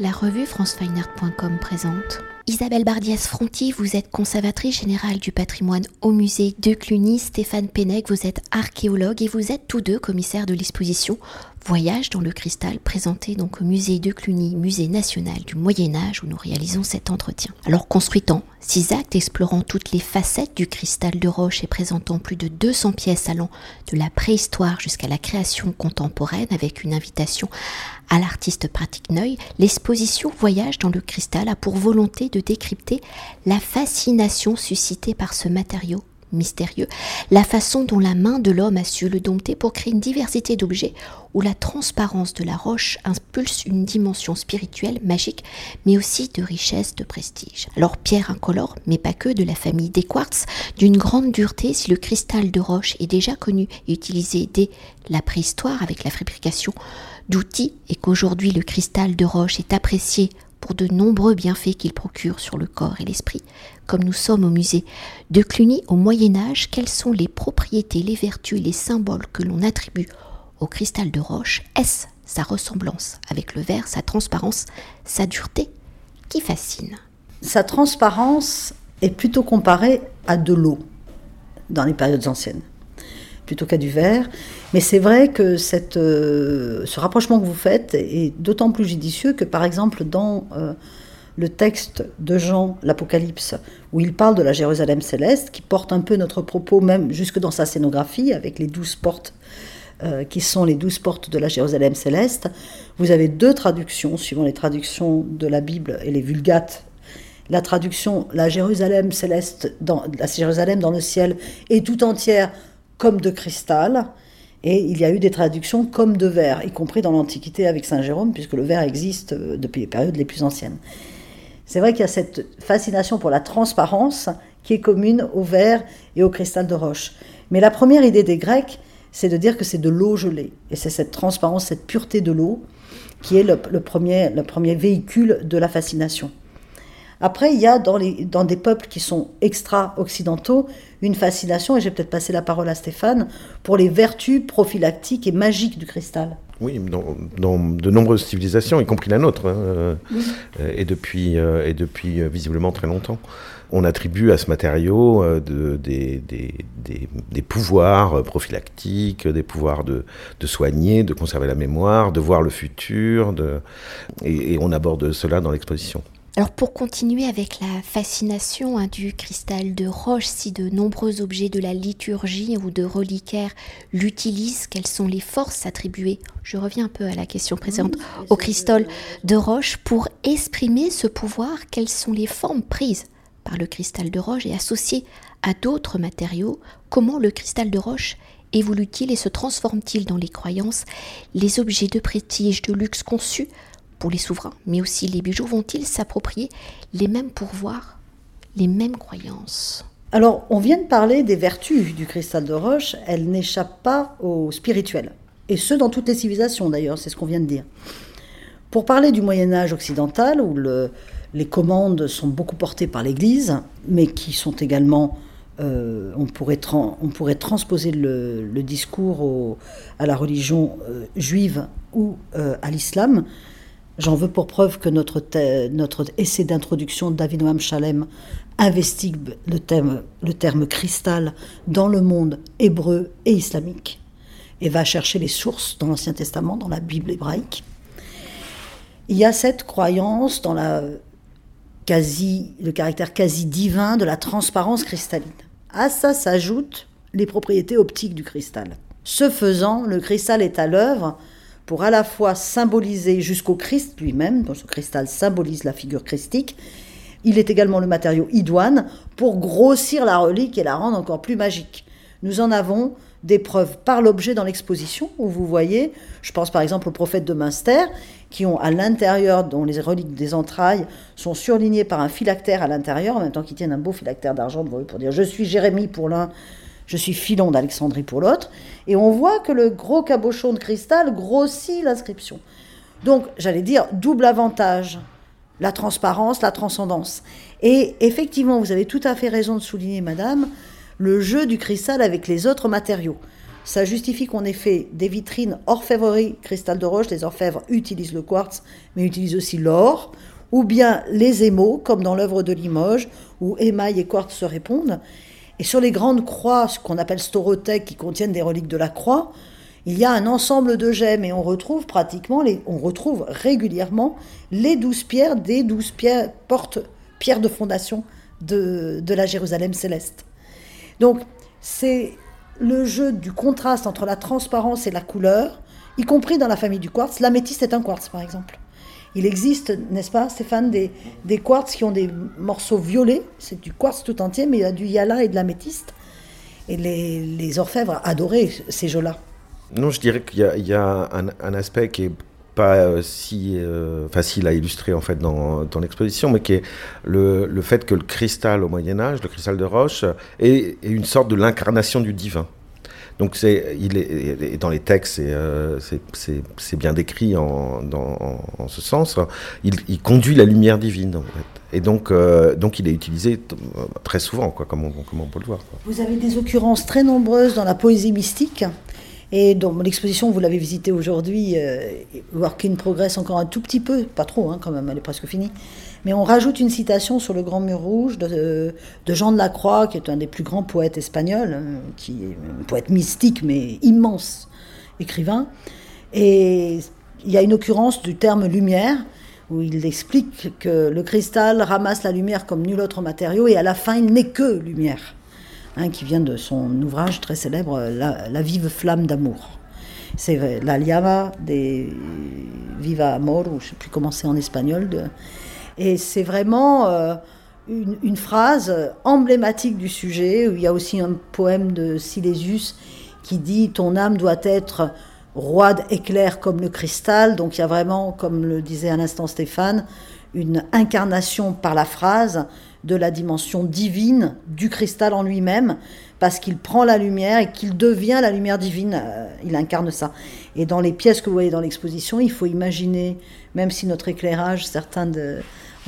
La revue francefineart.com présente. Isabelle Bardias-Fronti, vous êtes conservatrice générale du patrimoine au musée de Cluny. Stéphane Pennec, vous êtes archéologue et vous êtes tous deux commissaires de l'exposition Voyage dans le cristal, présenté donc au musée de Cluny, musée national du Moyen Âge où nous réalisons cet entretien. Alors construitant six actes explorant toutes les facettes du cristal de roche et présentant plus de 200 pièces allant de la préhistoire jusqu'à la création contemporaine avec une invitation à l'artiste pratique Neuil, l'exposition Voyage dans le cristal a pour volonté de décrypter la fascination suscitée par ce matériau mystérieux, la façon dont la main de l'homme a su le dompter pour créer une diversité d'objets où la transparence de la roche impulse une dimension spirituelle, magique, mais aussi de richesse, de prestige. Alors pierre incolore, mais pas que, de la famille des quartz, d'une grande dureté si le cristal de roche est déjà connu et utilisé dès la préhistoire avec la fabrication d'outils et qu'aujourd'hui le cristal de roche est apprécié pour de nombreux bienfaits qu'il procure sur le corps et l'esprit. Comme nous sommes au musée de Cluny au Moyen Âge, quelles sont les propriétés, les vertus et les symboles que l'on attribue au cristal de roche? Est-ce sa ressemblance avec le verre, sa transparence, sa dureté? Qui fascine? Sa transparence est plutôt comparée à de l'eau dans les périodes anciennes plutôt qu'à du verre. Mais c'est vrai que euh, ce rapprochement que vous faites est d'autant plus judicieux que, par exemple, dans euh, le texte de Jean, l'Apocalypse, où il parle de la Jérusalem céleste, qui porte un peu notre propos même jusque dans sa scénographie, avec les douze portes euh, qui sont les douze portes de la Jérusalem céleste, vous avez deux traductions, suivant les traductions de la Bible et les vulgates la traduction la Jérusalem céleste dans la Jérusalem dans le ciel est tout entière comme de cristal, et il y a eu des traductions comme de verre, y compris dans l'Antiquité avec Saint Jérôme, puisque le verre existe euh, depuis les périodes les plus anciennes. C'est vrai qu'il y a cette fascination pour la transparence qui est commune au verre et au cristal de roche. Mais la première idée des Grecs, c'est de dire que c'est de l'eau gelée. Et c'est cette transparence, cette pureté de l'eau qui est le, premier, le premier véhicule de la fascination. Après, il y a dans, les, dans des peuples qui sont extra-occidentaux une fascination, et j'ai peut-être passé la parole à Stéphane, pour les vertus prophylactiques et magiques du cristal. Oui, dans, de nombreuses civilisations, y compris la nôtre, hein, euh, et depuis, euh, et depuis euh, visiblement très longtemps. On attribue à ce matériau de, des, des, des, pouvoirs prophylactiques, des pouvoirs de, de, soigner, de conserver la mémoire, de voir le futur, de, et on aborde cela dans l'exposition. Alors pour continuer avec la fascination hein, du cristal de roche, si de nombreux objets de la liturgie ou de reliquaires l'utilisent, quelles sont les forces attribuées Je reviens un peu à la question présente au cristal de roche pour exprimer ce pouvoir. Quelles sont les formes prises par le cristal de roche et associées à d'autres matériaux? Comment le cristal de roche évolue-t-il et se transforme-t-il dans les croyances Les objets de prestige, de luxe conçus pour les souverains, mais aussi les bijoux vont-ils s'approprier les mêmes pouvoirs, les mêmes croyances? Alors, on vient de parler des vertus du cristal de roche, elles n'échappent pas au spirituel. Et ce, dans toutes les civilisations d'ailleurs, c'est ce qu'on vient de dire. Pour parler du Moyen Âge occidental, où les commandes sont beaucoup portées par l'Église, mais qui sont également euh, on, pourrait on, pourrait transposer le, discours à la religion euh, juive ou euh, à l'islam. J'en veux pour preuve que notre, notre essai d'introduction d'Avinoam Shalem investigue le le terme cristal dans le monde hébreu et islamique et va chercher les sources dans l'Ancien Testament, dans la Bible hébraïque. Il y a cette croyance dans la quasi, le caractère quasi divin de la transparence cristalline. À ça s'ajoutent les propriétés optiques du cristal. Ce faisant, le cristal est à l'œuvre pour à la fois symboliser jusqu'au Christ lui-même, dont ce cristal symbolise la figure christique, il est également le matériau idoine pour grossir la relique et la rendre encore plus magique. Nous en avons des preuves par l'objet dans l'exposition, où vous voyez, je pense par exemple aux prophètes de Münster, qui ont à l'intérieur, dont les reliques des entrailles sont surlignées par un phylactère à l'intérieur, en même temps qu'ils tiennent un beau phylactère d'argent pour dire je suis Jérémie pour l'un, je suis Philon d'Alexandrie pour l'autre, et on voit que le gros cabochon de cristal grossit l'inscription. Donc, j'allais dire, double avantage, la transparence, la transcendance. Et effectivement, vous avez tout à fait raison de souligner, madame, le jeu du cristal avec les autres matériaux. ça justifie qu'on ait fait des vitrines orfèvrerie cristal de roche. Les orfèvres utilisent le quartz, mais utilisent aussi l'or, ou bien les émaux, comme dans l'œuvre de Limoges, où émail et quartz se répondent. Et sur les grandes croix, ce qu'on appelle storothèques, qui contiennent des reliques de la croix, il y a un ensemble de gemmes et on retrouve pratiquement, on retrouve régulièrement les douze pierres des douze pierres, portes, pierres de fondation de, de la Jérusalem céleste. Donc c'est le jeu du contraste entre la transparence et la couleur, y compris dans la famille du quartz. L'améthyste est un quartz, par exemple. Il existe, n'est-ce pas, Stéphane, des, des quartz qui ont des morceaux violets. C'est du quartz tout entier, mais il y a du yala et de l'améthyste. Et les, les, orfèvres adoraient ces jeux-là. Non, je dirais qu'il y, y, a un, aspect qui est pas euh, si euh, facile à illustrer en fait dans, dans l'exposition, mais qui est le, le, fait que le cristal au Moyen Âge, le cristal de roche, est une sorte de l'incarnation du divin. Donc c'est, il est, dans les textes, euh, c'est bien décrit en, dans, ce sens. Il, conduit la lumière divine. Et donc, euh, donc il est utilisé très souvent, comme, on, peut le voir. Vous avez des occurrences très nombreuses dans la poésie mystique. Et donc l'exposition, vous l'avez visitée aujourd'hui, euh, Work progresse encore un tout petit peu, pas trop hein, quand même, elle est presque finie. Mais on rajoute une citation sur le grand mur rouge de, de Jean de la Croix, qui est un des plus grands poètes espagnols, hein, qui est un poète mystique mais immense écrivain. Et il y a une occurrence du terme lumière, où il explique que le cristal ramasse la lumière comme nul autre matériau, et à la fin, il n'est que lumière hein, qui vient de son ouvrage très célèbre, La, la vive flamme d'amour. C'est la llama des Viva Amor, ou je ne sais plus comment c'est en espagnol. De, et c'est vraiment euh, une, phrase emblématique du sujet, il y a aussi un poème de Silésius qui dit Ton âme doit être roide et claire comme le cristal. Donc il y a vraiment, comme le disait à l'instant Stéphane, une incarnation par la phrase de la dimension divine du cristal en lui-même, parce qu'il prend la lumière et qu'il devient la lumière divine. Euh, il incarne ça. Et dans les pièces que vous voyez dans l'exposition, il faut imaginer, même si notre éclairage, certains de,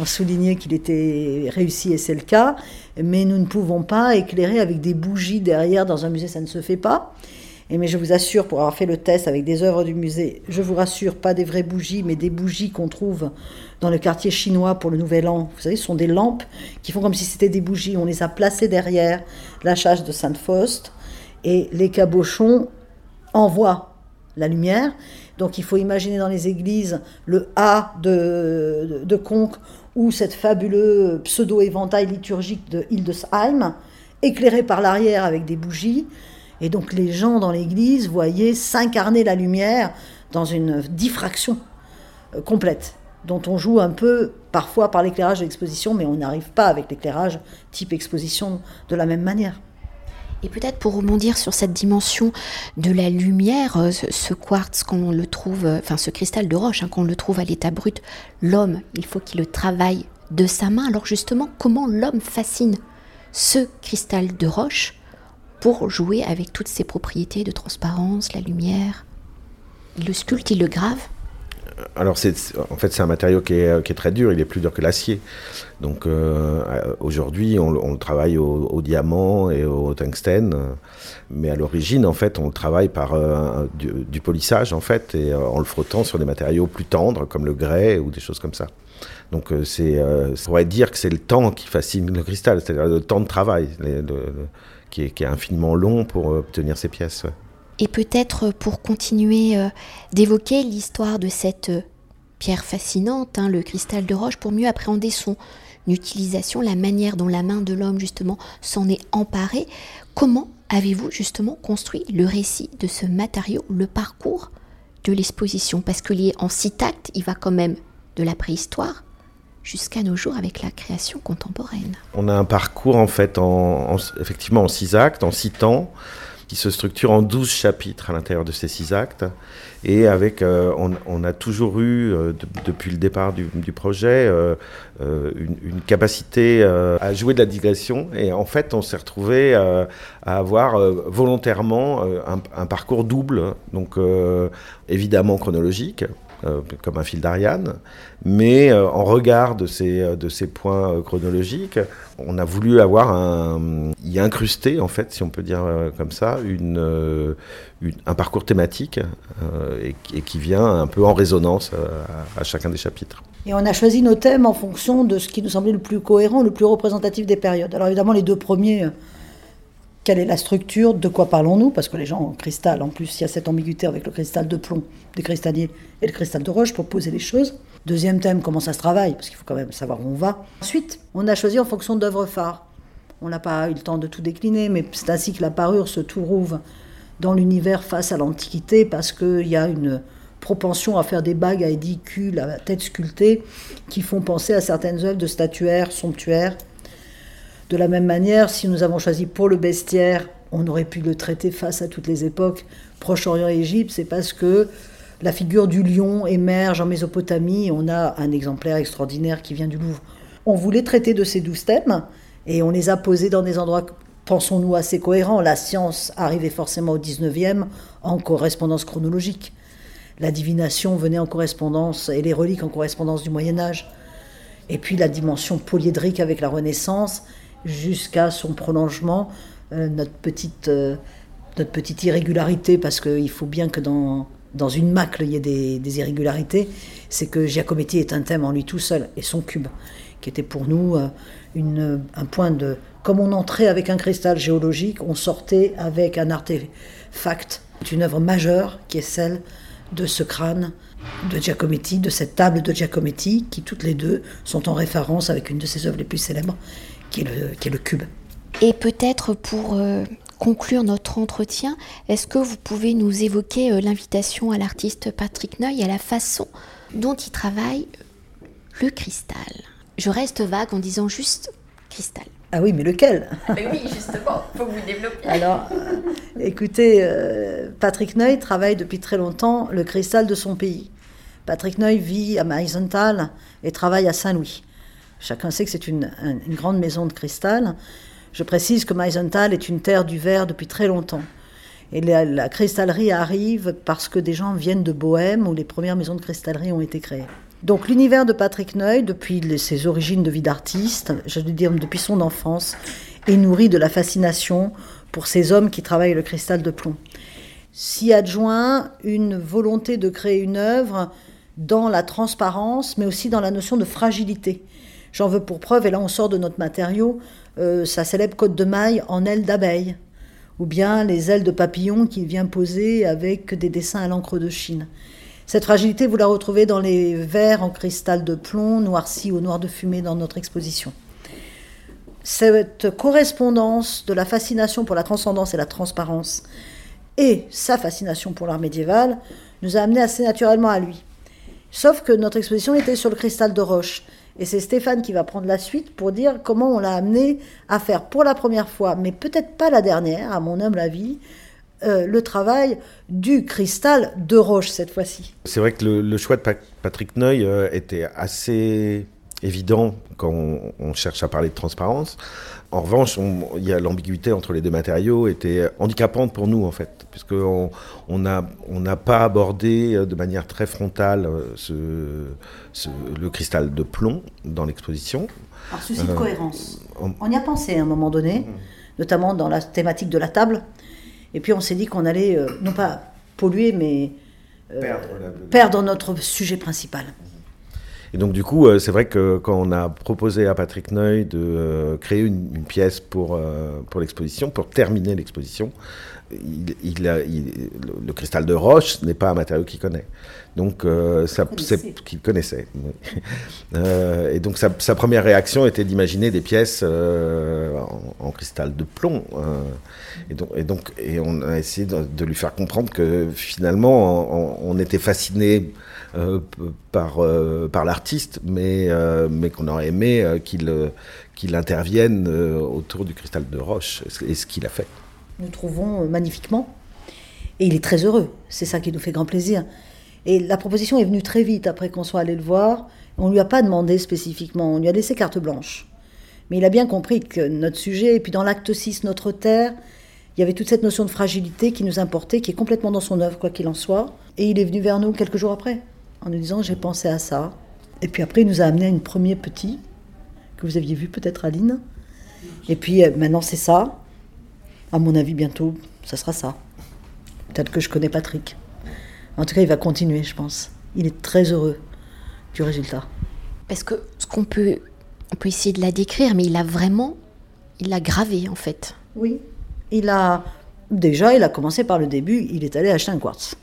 ont souligné qu'il était réussi et c'est le cas, mais nous ne pouvons pas éclairer avec des bougies derrière dans un musée, ça ne se fait pas. Et mais je vous assure, pour avoir fait le test avec des œuvres du musée, je vous rassure, pas des vraies bougies, mais des bougies qu'on trouve dans le quartier chinois pour le Nouvel An. Vous savez, ce sont des lampes qui font comme si c'était des bougies. On les a placées derrière la châche de Sainte-Faust et les cabochons envoient la lumière. Donc il faut imaginer dans les églises le A de, de, de ou cette fabuleux pseudo-éventail liturgique de Hildesheim, éclairé par l'arrière avec des bougies. Et donc les gens dans l'église voyaient s'incarner la lumière dans une diffraction euh, complète, dont on joue un peu parfois par l'éclairage de l'exposition, mais on n'arrive pas avec l'éclairage type exposition de la même manière. Et peut-être pour rebondir sur cette dimension de la lumière, euh, ce quartz qu'on le trouve, euh, enfin ce cristal de roche hein, qu'on le trouve à l'état brut, l'homme, il faut qu'il le travaille de sa main. Alors justement, comment l'homme fascine ce cristal de roche pour jouer avec toutes ses propriétés de transparence, la lumière? Il le sculpte, il le grave. Alors, en fait, c'est un matériau qui est, qui est, très dur, il est plus dur que l'acier. Donc, euh, aujourd'hui, on, le travaille au, diamant et au tungstène. Mais à l'origine, en fait, on le travaille par euh, du, polissage, en fait, et euh, en le frottant sur des matériaux plus tendres, comme le grès ou des choses comme ça. Donc, euh, c'est, euh, on pourrait dire que c'est le temps qui fascine le cristal, c'est-à-dire le temps de travail. Qui est, infiniment long pour obtenir ces pièces. Et peut-être pour continuer euh, d'évoquer l'histoire de cette euh, pierre fascinante, hein, le cristal de roche, pour mieux appréhender son utilisation, la manière dont la main de l'homme justement s'en est emparée, comment avez-vous justement construit le récit de ce matériau, le parcours de l'exposition? Parce qu'il est en six actes, il va quand même de la préhistoire jusqu'à nos jours avec la création contemporaine. On a un parcours en fait, en, en, effectivement en six actes, en six temps, qui se structure en douze chapitres à l'intérieur de ces six actes. Et avec, euh, on, a toujours eu, euh, de, depuis le départ du, projet, euh, une, une, capacité à jouer de la digression. Et en fait, on s'est retrouvé à avoir volontairement un, un, parcours double, donc évidemment chronologique comme un fil d'Ariane. Mais en regard de ces, de ces points chronologiques, on a voulu avoir un, y incruster, en fait, si on peut dire comme ça, une, un parcours thématique et, qui vient un peu en résonance à, chacun des chapitres. Et on a choisi nos thèmes en fonction de ce qui nous semblait le plus cohérent, le plus représentatif des périodes. Alors évidemment, les deux premiers, euh, quelle est la structure, de quoi parlons-nous Parce que les gens en cristal, en plus, il y a cette ambiguïté avec le cristal de plomb des cristalliers et le cristal de roche pour poser les choses. Deuxième thème, comment ça se travaille Parce qu'il faut quand même savoir où on va. Ensuite, on a choisi en fonction d'œuvres phares. On n'a pas eu le temps de tout décliner, mais c'est ainsi que la parure se trouve dans l'univers face à l'Antiquité, parce qu'il y a une propension à faire des bagues à édicules, à tête sculptée, qui font penser à certaines œuvres de statuaires somptuaires. De la même manière, si nous avons choisi pour le bestiaire, on aurait pu le traiter face à toutes les époques, Proche-Orient et Égypte, c'est parce que la figure du lion émerge en Mésopotamie. On a un exemplaire extraordinaire qui vient du Louvre. On voulait traiter de ces douze thèmes et on les a posés dans des endroits, pensons-nous, assez cohérents. La science arrivait forcément au 19e en correspondance chronologique la divination venait en correspondance, et les reliques en correspondance du Moyen Âge. Et puis la dimension polyédrique avec la Renaissance, jusqu'à son prolongement, euh, notre, petite, euh, notre petite irrégularité, parce qu'il faut bien que dans, dans une macle il y ait des, irrégularités, c'est que Giacometti est un thème en lui tout seul, et son cube, qui était pour nous euh, une, un point de... Comme on entrait avec un cristal géologique, on sortait avec un artefact, une œuvre majeure qui est celle de ce crâne de Giacometti, de cette table de Giacometti, qui toutes les deux sont en référence avec une de ses œuvres les plus célèbres, qui est le, qui est le cube. Et peut-être pour euh, conclure notre entretien, est-ce que vous pouvez nous évoquer euh, l'invitation à l'artiste Patrick Neuil à la façon dont il travaille le cristal? Je reste vague en disant juste cristal. Ah oui, mais lequel? Mais Oui, justement, il faut que vous développiez. Alors, euh, écoutez, euh, Patrick Neuil travaille depuis très longtemps le cristal de son pays. Patrick Neuil vit à Meisenthal et travaille à Saint-Louis. Chacun sait que c'est une, grande maison de cristal. Je précise que Meisenthal est une terre du verre depuis très longtemps. Et la, cristallerie arrive parce que des gens viennent de Bohème où les premières maisons de cristallerie ont été créées. Donc l'univers de Patrick Neuil, depuis ses origines de vie d'artiste, je veux dire depuis son enfance, est nourri de la fascination pour ces hommes qui travaillent le cristal de plomb. S'y adjoint une volonté de créer une œuvre dans la transparence, mais aussi dans la notion de fragilité. J'en veux pour preuve, et là on sort de notre matériau, euh, sa célèbre côte de maille en ailes d'abeille, ou bien les ailes de papillon qu'il vient poser avec des dessins à l'encre de Chine. Cette fragilité, vous la retrouvez dans les verres en cristal de plomb, noircis au noir de fumée dans notre exposition. Cette correspondance de la fascination pour la transcendance et la transparence et sa fascination pour l'art médiéval nous a amené assez naturellement à lui. Sauf que notre exposition était sur le cristal de roche. Et c'est Stéphane qui va prendre la suite pour dire comment on l'a amené à faire pour la première fois, mais peut-être pas la dernière, à mon humble avis, euh, le travail du cristal de roche cette fois-ci. C'est vrai que le, choix de Patrick Neuil euh, était assez évident quand on, cherche à parler de transparence. En revanche, il y a l'ambiguïté entre les deux matériaux était handicapante pour nous en fait, puisqu'on on n'a on pas abordé euh, de manière très frontale ce, le cristal de plomb dans l'exposition. Par souci de cohérence. On, y a pensé à un moment donné, notamment dans la thématique de la table. Et puis on s'est dit qu'on allait, euh, non pas polluer, mais euh, perdre, notre sujet principal. Et donc du coup, euh, c'est vrai que quand on a proposé à Patrick Neuil de créer une, pièce pour, pour l'exposition, pour terminer l'exposition, il, le cristal de roche n'est pas un matériau qu'il connaît. Donc, euh, ça, qu'il connaissait. Euh, et donc, sa, première réaction était d'imaginer des pièces euh, en, cristal de plomb. et, donc, et, donc, et on a essayé de, lui faire comprendre que finalement, on, était fasciné par, par l'artiste, mais, mais qu'on aurait aimé qu'il qu'il intervienne autour du cristal de roche, et ce qu'il a fait nous trouvons euh, magnifiquement. Et il est très heureux. C'est ça qui nous fait grand plaisir. Et la proposition est venue très vite après qu'on soit allé le voir. On ne lui a pas demandé spécifiquement, on lui a laissé carte blanche. Mais il a bien compris que notre sujet, et puis dans l'acte 6, notre terre, il y avait toute cette notion de fragilité qui nous importait, qui est complètement dans son œuvre, quoi qu'il en soit. Et il est venu vers nous quelques jours après. en nous disant j'ai pensé à ça. Et puis après, il nous a amené à une premier petit, que vous aviez vu peut-être Aline. Et puis euh, maintenant c'est ça. À mon avis, bientôt, ça sera ça. Peut-être que je connais Patrick. En tout cas, il va continuer, je pense. Il est très heureux du résultat. Parce que ce qu'on peut, on peut essayer de la décrire, mais il a vraiment, il l'a gravé en fait. Oui. Il a déjà, il a commencé par le début. Il est allé acheter un quartz.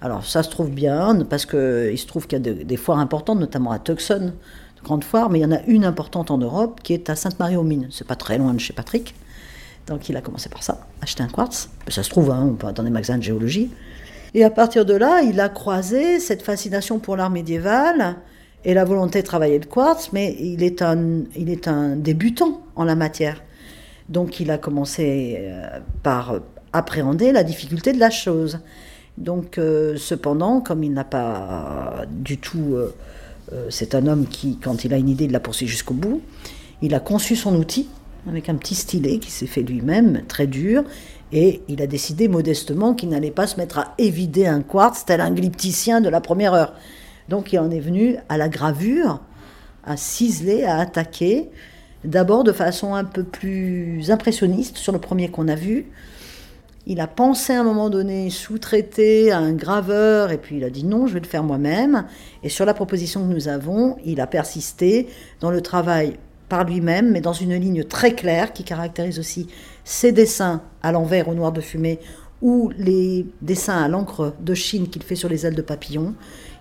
Alors ça se trouve bien parce que il se trouve qu'il y a de- des foires importantes, notamment à Tucson, de grandes foires, mais il y en a une importante en Europe qui est à Sainte-Marie-aux-Mines. C'est pas très loin de chez Patrick. Donc il a commencé par ça, acheter un quartz. Ça se trouve hein, dans des magasins de géologie. Et à partir de là, il a croisé cette fascination pour l'art médiéval et la volonté de travailler le quartz, mais il est un, il est un débutant en la matière. Donc il a commencé euh, par appréhender la difficulté de la chose. Donc euh, cependant, comme il n'a pas du tout... euh, c'est un homme qui, quand il a une idée, il la poursuit jusqu'au bout. Il a conçu son outil avec un petit stylet qui s'est fait lui-même, très dur, et il a décidé modestement qu'il n'allait pas se mettre à évider un quartz tel un glypticien de la première heure. Donc il en est venu à la gravure, à ciseler, à attaquer, d'abord de façon un peu plus impressionniste sur le premier qu'on a vu. Il a pensé à un moment donné sous-traiter à un graveur et puis il a dit non, je vais le faire moi-même. Et sur la proposition que nous avons, il a persisté dans le travail par lui-même, mais dans une ligne très claire qui caractérise aussi ses dessins à l'envers au noir de fumée ou les dessins à l'encre de Chine qu'il fait sur les ailes de papillon.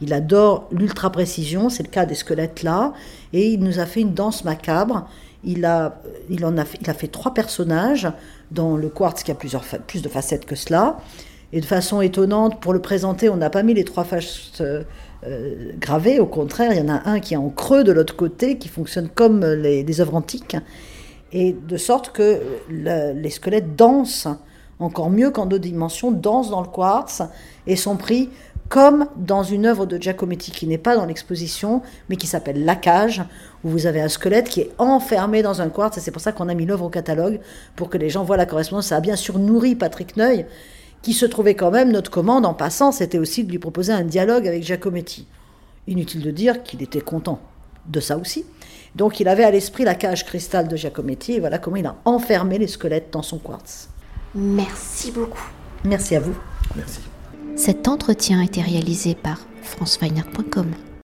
Il adore l'ultra précision, c'est le cas des squelettes là, et il nous a fait une danse macabre. Il a, il en a, fait, il a fait trois personnages dans le quartz qui a plusieurs, plus de facettes que cela. Et de façon étonnante, pour le présenter, on n'a pas mis les trois faces euh, gravées. Au contraire, il y en a un qui est en creux de l'autre côté, qui fonctionne comme les, œuvres antiques. Et de sorte que le- les squelettes dansent encore mieux qu'en deux dimensions, dansent dans le quartz et sont pris comme dans une œuvre de Giacometti qui n'est pas dans l'exposition, mais qui s'appelle La Cage, où vous avez un squelette qui est enfermé dans un quartz, et c'est pour ça qu'on a mis l'œuvre au catalogue, pour que les gens voient la correspondance. Ça a bien sûr nourri Patrick Neuil, qui se trouvait quand même, notre commande en passant, c'était aussi de lui proposer un dialogue avec Giacometti. Inutile de dire qu'il était content de ça aussi. Donc il avait à l'esprit la cage cristal de Giacometti, et voilà comment il a enfermé les squelettes dans son quartz. Merci beaucoup. Merci à vous. Merci. Cet entretien a été réalisé par franceweiner.com.